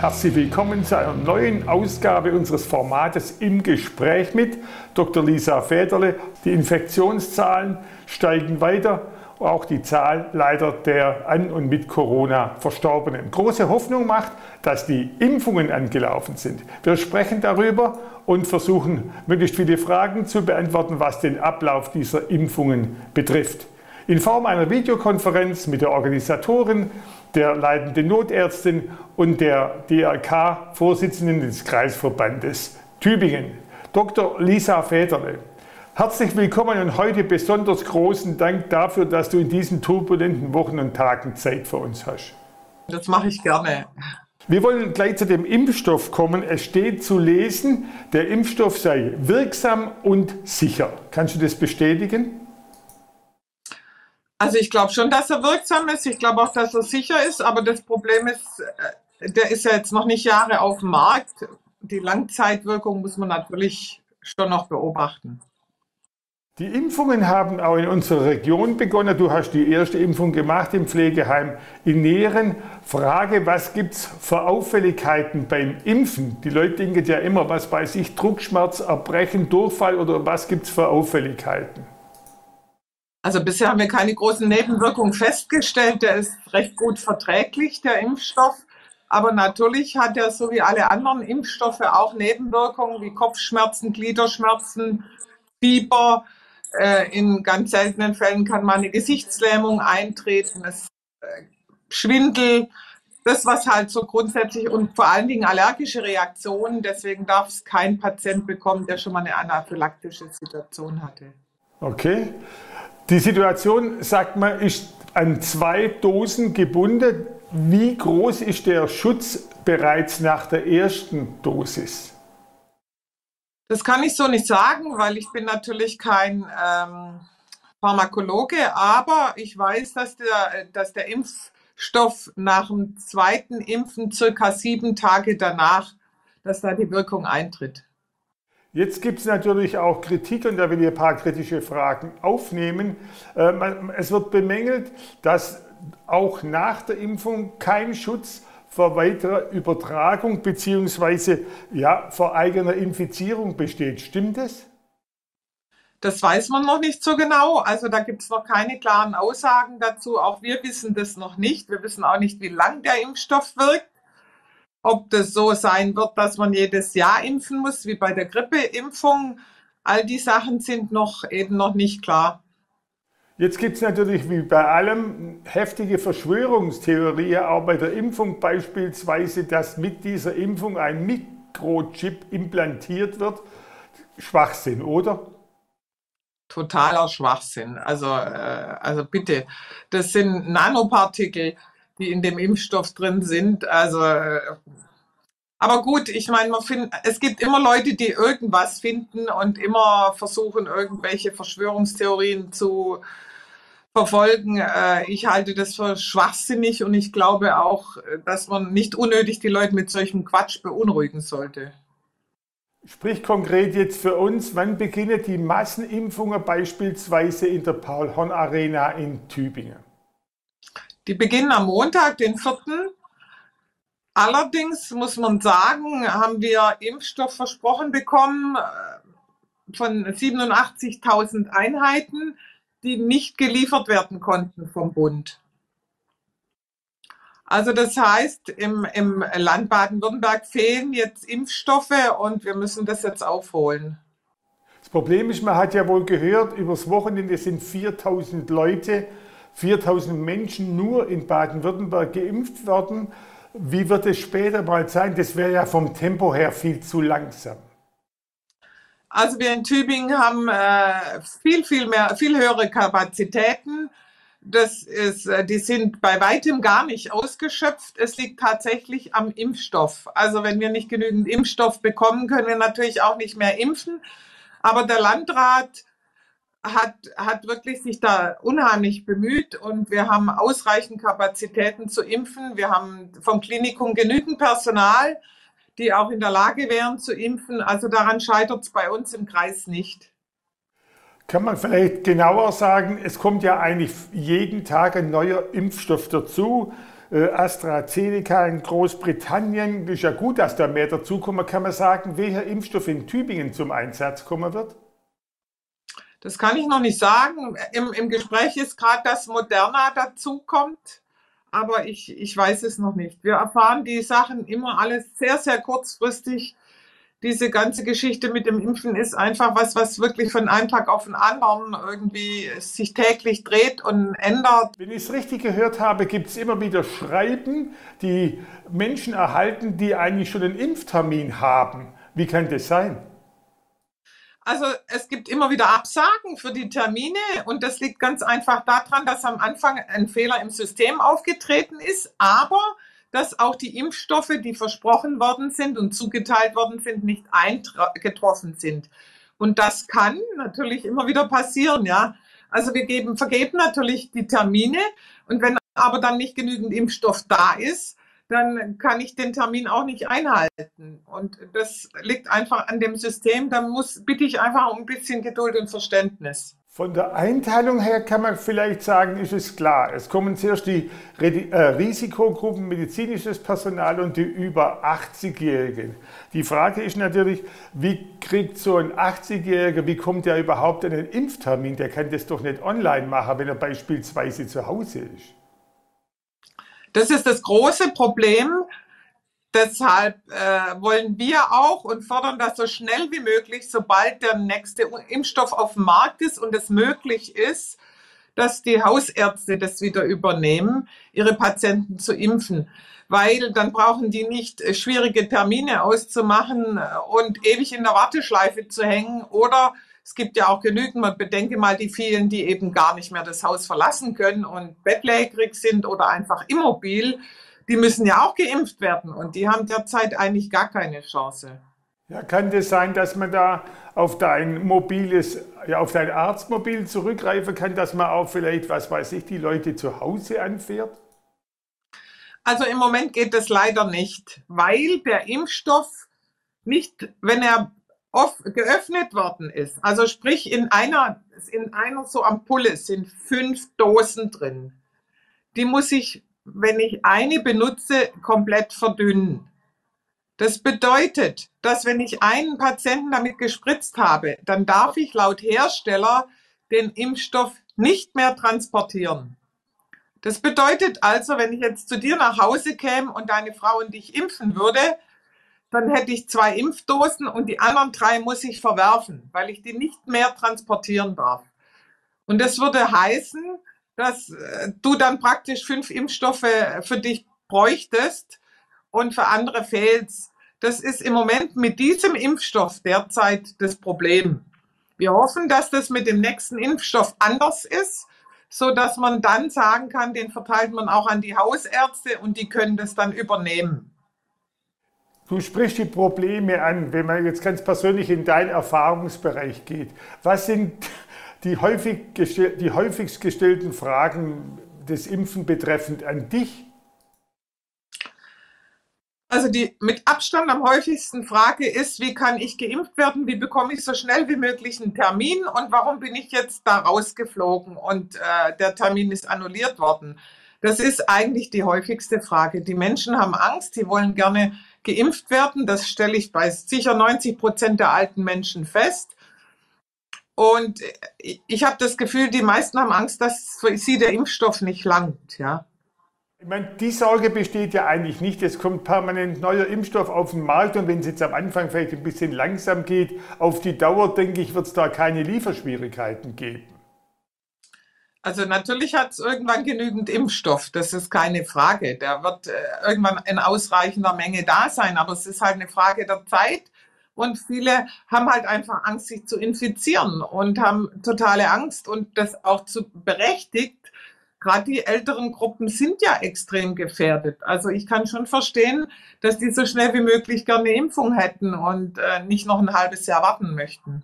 Herzlich willkommen zu einer neuen Ausgabe unseres Formates im Gespräch mit Dr. Lisa Federle. Die Infektionszahlen steigen weiter, auch die Zahl leider der an und mit Corona Verstorbenen. Große Hoffnung macht, dass die Impfungen angelaufen sind. Wir sprechen darüber und versuchen möglichst viele Fragen zu beantworten, was den Ablauf dieser Impfungen betrifft. In Form einer Videokonferenz mit der Organisatorin der leitenden Notärztin und der DRK-Vorsitzenden des Kreisverbandes Tübingen, Dr. Lisa Federle. Herzlich willkommen und heute besonders großen Dank dafür, dass du in diesen turbulenten Wochen und Tagen Zeit für uns hast. Das mache ich gerne. Wir wollen gleich zu dem Impfstoff kommen. Es steht zu lesen, der Impfstoff sei wirksam und sicher. Kannst du das bestätigen? Also ich glaube schon, dass er wirksam ist. Ich glaube auch, dass er sicher ist. Aber das Problem ist, äh, der ist ja jetzt noch nicht Jahre auf dem Markt. Die Langzeitwirkung muss man natürlich schon noch beobachten. Die Impfungen haben auch in unserer Region begonnen. Du hast die erste Impfung gemacht im Pflegeheim in Nähren. Frage, was gibt es für Auffälligkeiten beim Impfen? Die Leute denken ja immer, was bei sich, Druckschmerz, Erbrechen, Durchfall oder was gibt es für Auffälligkeiten? Also bisher haben wir keine großen Nebenwirkungen festgestellt. Der ist recht gut verträglich, der Impfstoff. Aber natürlich hat er so wie alle anderen Impfstoffe auch Nebenwirkungen wie Kopfschmerzen, Gliederschmerzen, Fieber. Äh, in ganz seltenen Fällen kann mal eine Gesichtslähmung eintreten, das, äh, Schwindel, das was halt so grundsätzlich und vor allen Dingen allergische Reaktionen. Deswegen darf es kein Patient bekommen, der schon mal eine anaphylaktische Situation hatte. Okay. Die Situation, sagt man, ist an zwei Dosen gebunden. Wie groß ist der Schutz bereits nach der ersten Dosis? Das kann ich so nicht sagen, weil ich bin natürlich kein ähm, Pharmakologe, aber ich weiß, dass der, dass der Impfstoff nach dem zweiten Impfen circa sieben Tage danach, dass da die Wirkung eintritt. Jetzt gibt es natürlich auch Kritik und da will ich ein paar kritische Fragen aufnehmen. Ähm, es wird bemängelt, dass auch nach der Impfung kein Schutz vor weiterer Übertragung bzw. Ja, vor eigener Infizierung besteht. Stimmt das? Das weiß man noch nicht so genau. Also da gibt es noch keine klaren Aussagen dazu. Auch wir wissen das noch nicht. Wir wissen auch nicht, wie lang der Impfstoff wirkt. Ob das so sein wird, dass man jedes Jahr impfen muss, wie bei der Grippeimpfung, all die Sachen sind noch eben noch nicht klar. Jetzt gibt es natürlich wie bei allem heftige Verschwörungstheorien, auch bei der Impfung beispielsweise, dass mit dieser Impfung ein Mikrochip implantiert wird. Schwachsinn, oder? Totaler Schwachsinn. Also, äh, also bitte, das sind Nanopartikel die in dem Impfstoff drin sind. Also, aber gut, ich meine, man find, es gibt immer Leute, die irgendwas finden und immer versuchen, irgendwelche Verschwörungstheorien zu verfolgen. Äh, ich halte das für schwachsinnig und ich glaube auch, dass man nicht unnötig die Leute mit solchem Quatsch beunruhigen sollte. Sprich konkret jetzt für uns, wann beginnen die Massenimpfungen beispielsweise in der Paul-Horn-Arena in Tübingen? Die beginnen am Montag, den 4. Allerdings muss man sagen, haben wir Impfstoff versprochen bekommen äh, von 87.000 Einheiten, die nicht geliefert werden konnten vom Bund. Also das heißt, im, im Land Baden-Württemberg fehlen jetzt Impfstoffe und wir müssen das jetzt aufholen. Das Problem ist, man hat ja wohl gehört, übers Wochenende sind 4000 Leute 4000 Menschen nur in Baden-Württemberg geimpft worden. Wie wird es später mal sein? Das wäre ja vom Tempo her viel zu langsam. Also wir in Tübingen haben äh, viel, viel mehr, viel höhere Kapazitäten. Das ist, äh, die sind bei weitem gar nicht ausgeschöpft. Es liegt tatsächlich am Impfstoff. Also wenn wir nicht genügend Impfstoff bekommen, können wir natürlich auch nicht mehr impfen. Aber der Landrat hat, hat wirklich sich da unheimlich bemüht und wir haben ausreichend Kapazitäten zu impfen. Wir haben vom Klinikum genügend Personal, die auch in der Lage wären zu impfen. Also daran scheitert es bei uns im Kreis nicht. Kann man vielleicht genauer sagen, es kommt ja eigentlich jeden Tag ein neuer Impfstoff dazu. äh, AstraZeneca in Großbritannien. Ist ja gut, dass da mehr dazukommen. Kann man sagen, welcher Impfstoff in Tübingen zum Einsatz kommen wird? Das kann ich noch nicht sagen. Im, im Gespräch ist gerade, dass Moderna dazukommt, aber ich, ich weiß es noch nicht. Wir erfahren die Sachen immer alles sehr, sehr kurzfristig diese ganze Geschichte mit dem Impfen ist einfach was, was wirklich von einem Tag auf den anderen irgendwie sich täglich dreht und ändert. Wenn ich es richtig gehört habe, gibt es immer wieder Schreiben, die Menschen erhalten, die eigentlich schon einen Impftermin haben. Wie kann das sein? Also es gibt immer wieder Absagen für die Termine und das liegt ganz einfach daran, dass am Anfang ein Fehler im System aufgetreten ist, aber dass auch die Impfstoffe, die versprochen worden sind und zugeteilt worden sind, nicht eingetroffen sind. Und das kann natürlich immer wieder passieren, ja. Also wir geben, vergeben natürlich die Termine und wenn aber dann nicht genügend Impfstoff da ist, dann kann ich den Termin auch nicht einhalten. Und das liegt einfach an dem System. Da muss, bitte ich einfach um ein bisschen Geduld und Verständnis. Von der Einteilung her kann man vielleicht sagen, ist es klar. Es kommen zuerst die äh, Risikogruppen, medizinisches Personal und die über 80-Jährigen. Die Frage ist natürlich, wie kriegt so ein 80-Jähriger, wie kommt der überhaupt an den Impftermin? Der kann das doch nicht online machen, wenn er beispielsweise zu Hause ist. Das ist das große Problem. Deshalb äh, wollen wir auch und fordern das so schnell wie möglich, sobald der nächste Impfstoff auf dem Markt ist und es möglich ist, dass die Hausärzte das wieder übernehmen, ihre Patienten zu impfen. Weil dann brauchen die nicht äh, schwierige Termine auszumachen äh, und ewig in der Warteschleife zu hängen. Oder es gibt ja auch genügend, man bedenke mal die vielen, die eben gar nicht mehr das Haus verlassen können und bettlägerig sind oder einfach immobil die müssen ja auch geimpft werden und die haben derzeit eigentlich gar keine Chance. Ja, kann das sein, dass man da auf dein mobiles, ja, auf dein Arztmobil zurückgreifen kann, dass man auch vielleicht, was weiß ich, die Leute zu Hause anfährt? Also im Moment geht das leider nicht, weil der Impfstoff nicht, wenn er geöffnet worden ist, also sprich in einer, in einer so Ampulle sind fünf Dosen drin. Die muss ich wenn ich eine benutze, komplett verdünnen. Das bedeutet, dass wenn ich einen Patienten damit gespritzt habe, dann darf ich laut Hersteller den Impfstoff nicht mehr transportieren. Das bedeutet also, wenn ich jetzt zu dir nach Hause käme und deine Frau und dich impfen würde, dann hätte ich zwei Impfdosen und die anderen drei muss ich verwerfen, weil ich die nicht mehr transportieren darf. Und das würde heißen, dass äh, du dann praktisch fünf Impfstoffe für dich bräuchtest und für andere fehlt Das ist im Moment mit diesem Impfstoff derzeit das Problem. Wir hoffen, dass das mit dem nächsten Impfstoff anders ist, so dass man dann sagen kann, den verteilt man auch an die Hausärzte und die können das dann übernehmen. Du sprichst die Probleme an, wenn man jetzt ganz persönlich in deinen Erfahrungsbereich geht. Was sind die, häufig die häufigst gestellten Fragen des Impfen betreffend an dich? Also die mit Abstand am häufigsten Frage ist, wie kann ich geimpft werden? Wie bekomme ich so schnell wie möglich einen Termin? Und warum bin ich jetzt da rausgeflogen und äh, der Termin ist annulliert worden? Das ist eigentlich die häufigste Frage. Die Menschen haben Angst, die wollen gerne geimpft werden. Das stelle ich bei sicher 90 Prozent der alten Menschen fest. Und ich habe das Gefühl, die meisten haben Angst, dass für sie der Impfstoff nicht langt. Ja. Ich meine, die Sorge besteht ja eigentlich nicht. Es kommt permanent neuer Impfstoff auf den Markt und wenn es jetzt am Anfang vielleicht ein bisschen langsam geht, auf die Dauer, denke ich, wird es da keine Lieferschwierigkeiten geben. Also natürlich hat es irgendwann genügend Impfstoff, das ist keine Frage. Der wird äh, irgendwann in ausreichender Menge da sein, aber es ist halt eine Frage der Zeit und viele haben halt einfach Angst, sich zu infizieren und haben totale Angst und das auch zu berechtigt. Gerade die älteren Gruppen sind ja extrem gefährdet. Also ich kann schon verstehen, dass die so schnell wie möglich gerne eine Impfung hätten und äh, nicht noch ein halbes Jahr warten möchten.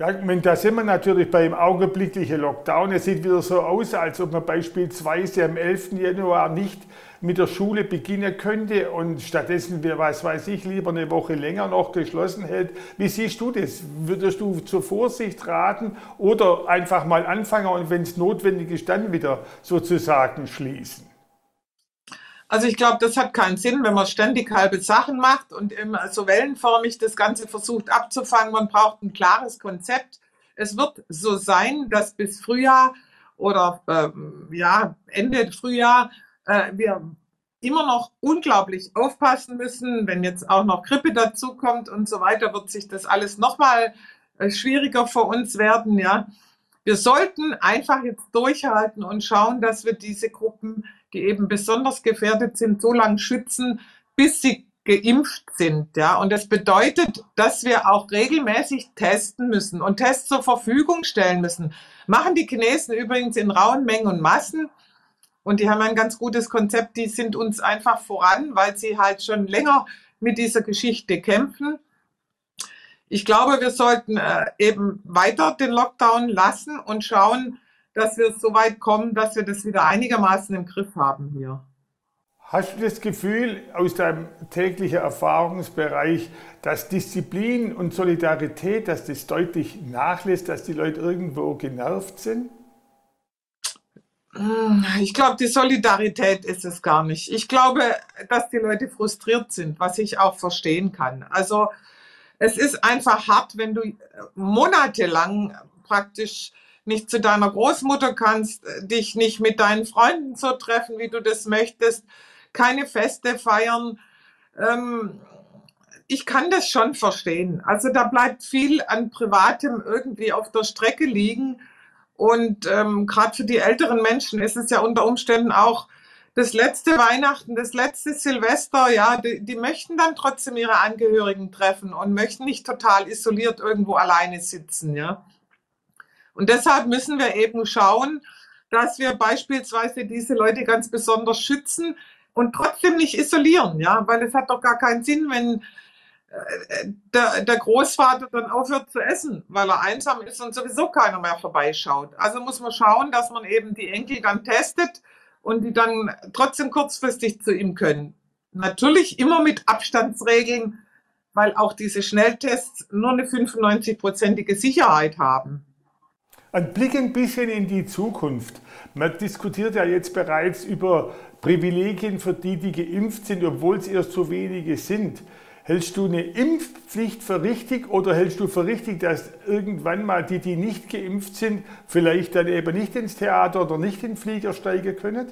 Ja, da sind wir natürlich beim augenblicklichen Lockdown. Es sieht wieder so aus, als ob man beispielsweise am 11. Januar nicht mit der Schule beginnen könnte und stattdessen, was weiß ich, lieber eine Woche länger noch geschlossen hält. Wie siehst du das? Würdest du zur Vorsicht raten oder einfach mal anfangen und wenn es notwendig ist, dann wieder sozusagen schließen? Also ich glaube, das hat keinen Sinn, wenn man ständig halbe Sachen macht und immer so wellenförmig das Ganze versucht abzufangen. Man braucht ein klares Konzept. Es wird so sein, dass bis Frühjahr oder ähm, ja, Ende Frühjahr äh, wir immer noch unglaublich aufpassen müssen. Wenn jetzt auch noch Grippe dazukommt und so weiter, wird sich das alles nochmal äh, schwieriger für uns werden. Ja, wir sollten einfach jetzt durchhalten und schauen, dass wir diese Gruppen die eben besonders gefährdet sind, so lange schützen, bis sie geimpft sind. Ja, und das bedeutet, dass wir auch regelmäßig testen müssen und Tests zur Verfügung stellen müssen. Machen die Chinesen übrigens in rauen Mengen und Massen. Und die haben ein ganz gutes Konzept. Die sind uns einfach voran, weil sie halt schon länger mit dieser Geschichte kämpfen. Ich glaube, wir sollten äh, eben weiter den Lockdown lassen und schauen, dass wir so weit kommen, dass wir das wieder einigermaßen im Griff haben hier. Hast du das Gefühl aus deinem täglichen Erfahrungsbereich, dass Disziplin und Solidarität, dass das deutlich nachlässt, dass die Leute irgendwo genervt sind? Hm, ich glaube, die Solidarität ist es gar nicht. Ich glaube, dass die Leute frustriert sind, was ich auch verstehen kann. Also es ist einfach hart, wenn du monatelang praktisch nicht zu deiner Großmutter kannst, äh, dich nicht mit deinen Freunden so treffen, wie du das möchtest, keine Feste feiern. Ähm, ich kann das schon verstehen. Also da bleibt viel an Privatem irgendwie auf der Strecke liegen. Und ähm, gerade für die älteren Menschen ist es ja unter Umständen auch das letzte Weihnachten, das letzte Silvester, ja, die, die, möchten dann trotzdem ihre Angehörigen treffen und möchten nicht total isoliert irgendwo alleine sitzen, ja. Und deshalb müssen wir eben schauen, dass wir beispielsweise diese Leute ganz besonders schützen und trotzdem nicht isolieren, ja, weil es hat doch gar keinen Sinn, wenn äh, der, der, Großvater dann aufhört zu essen, weil er einsam ist und sowieso keiner mehr vorbeischaut. Also muss man schauen, dass man eben die Enkel dann testet und die dann trotzdem kurzfristig zu ihm können. Natürlich immer mit Abstandsregeln, weil auch diese Schnelltests nur eine 95-prozentige Sicherheit haben. Ein Blick ein bisschen in die Zukunft. Man diskutiert ja jetzt bereits über Privilegien für die, die geimpft sind, obwohl es erst so wenige sind. Hältst du eine Impfpflicht für richtig oder hältst du für richtig, dass irgendwann mal die, die nicht geimpft sind, vielleicht dann eben nicht ins Theater oder nicht in den Flieger steigen können?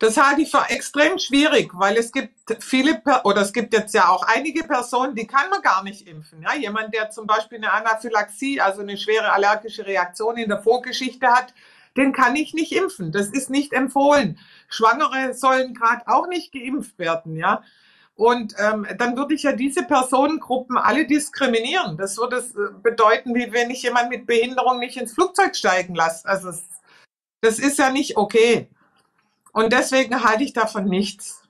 Das halte ich für extrem schwierig, weil es gibt viele, oder es gibt jetzt ja auch einige Personen, die kann man gar nicht impfen. Ja, jemand, der zum Beispiel eine Anaphylaxie, also eine schwere allergische Reaktion in der Vorgeschichte hat, den kann ich nicht impfen. Das ist nicht empfohlen. Schwangere sollen gerade auch nicht geimpft werden, ja. Und ähm, dann würde ich ja diese Personengruppen alle diskriminieren. Das würde äh, bedeuten, wie wenn ich jemand mit Behinderung nicht ins Flugzeug steigen lasse. Also das ist ja nicht okay. Und deswegen halte ich davon nichts.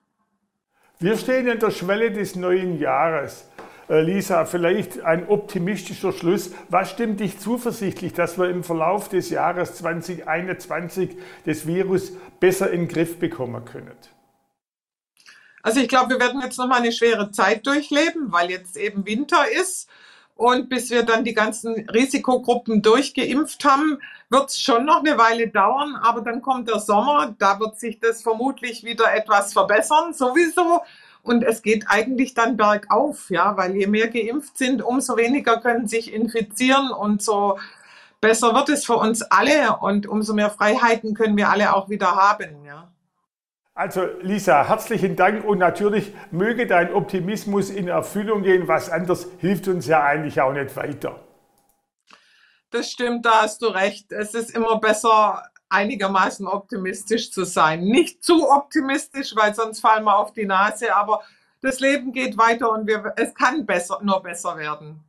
Wir stehen an der Schwelle des neuen Jahres. Äh, Lisa, vielleicht ein optimistischer Schluss. Was stimmt dich zuversichtlich, dass wir im Verlauf des Jahres 2021 das Virus besser in den Griff bekommen können? Also ich glaube, wir werden jetzt noch mal eine schwere Zeit durchleben, weil jetzt eben Winter ist und bis wir dann die ganzen Risikogruppen durchgeimpft haben, wird es schon noch eine Weile dauern. Aber dann kommt der Sommer, da wird sich das vermutlich wieder etwas verbessern, sowieso. Und es geht eigentlich dann bergauf, ja, weil je mehr geimpft sind, umso weniger können sich infizieren und so besser wird es für uns alle und umso mehr Freiheiten können wir alle auch wieder haben, ja. Also Lisa, herzlichen Dank und natürlich möge dein Optimismus in Erfüllung gehen. Was anderes hilft uns ja eigentlich auch nicht weiter. Das stimmt, da hast du recht. Es ist immer besser, einigermaßen optimistisch zu sein. Nicht zu optimistisch, weil sonst fallen wir auf die Nase, aber das Leben geht weiter und wir, es kann besser, nur besser werden.